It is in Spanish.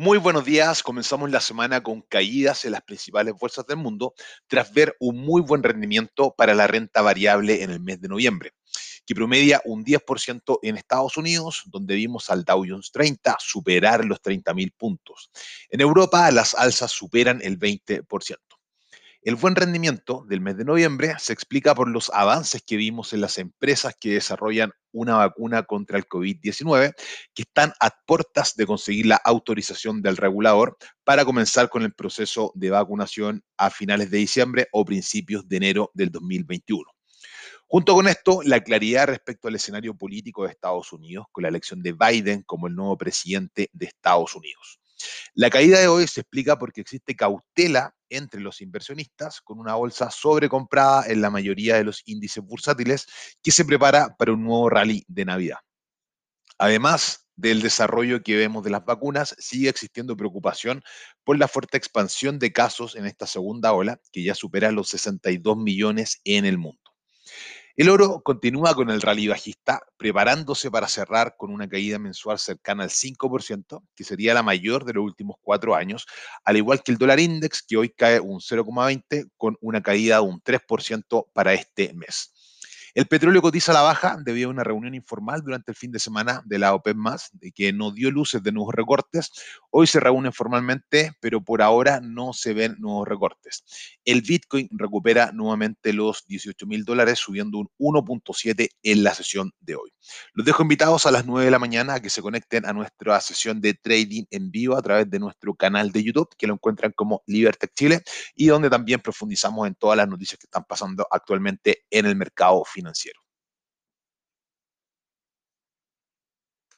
Muy buenos días. Comenzamos la semana con caídas en las principales bolsas del mundo tras ver un muy buen rendimiento para la renta variable en el mes de noviembre, que promedia un 10% en Estados Unidos, donde vimos al Dow Jones 30 superar los 30.000 puntos. En Europa las alzas superan el 20%. El buen rendimiento del mes de noviembre se explica por los avances que vimos en las empresas que desarrollan una vacuna contra el COVID-19, que están a puertas de conseguir la autorización del regulador para comenzar con el proceso de vacunación a finales de diciembre o principios de enero del 2021. Junto con esto, la claridad respecto al escenario político de Estados Unidos, con la elección de Biden como el nuevo presidente de Estados Unidos. La caída de hoy se explica porque existe cautela entre los inversionistas con una bolsa sobrecomprada en la mayoría de los índices bursátiles que se prepara para un nuevo rally de Navidad. Además del desarrollo que vemos de las vacunas, sigue existiendo preocupación por la fuerte expansión de casos en esta segunda ola, que ya supera los 62 millones en el mundo. El oro continúa con el rally bajista, preparándose para cerrar con una caída mensual cercana al 5%, que sería la mayor de los últimos cuatro años, al igual que el dólar index, que hoy cae un 0,20 con una caída de un 3% para este mes. El petróleo cotiza a la baja debido a una reunión informal durante el fin de semana de la OPEP+, que no dio luces de nuevos recortes. Hoy se reúnen formalmente, pero por ahora no se ven nuevos recortes. El Bitcoin recupera nuevamente los 18 mil dólares, subiendo un 1.7 en la sesión de hoy. Los dejo invitados a las 9 de la mañana a que se conecten a nuestra sesión de trading en vivo a través de nuestro canal de YouTube, que lo encuentran como Libertech Chile, y donde también profundizamos en todas las noticias que están pasando actualmente en el mercado financiero financiero.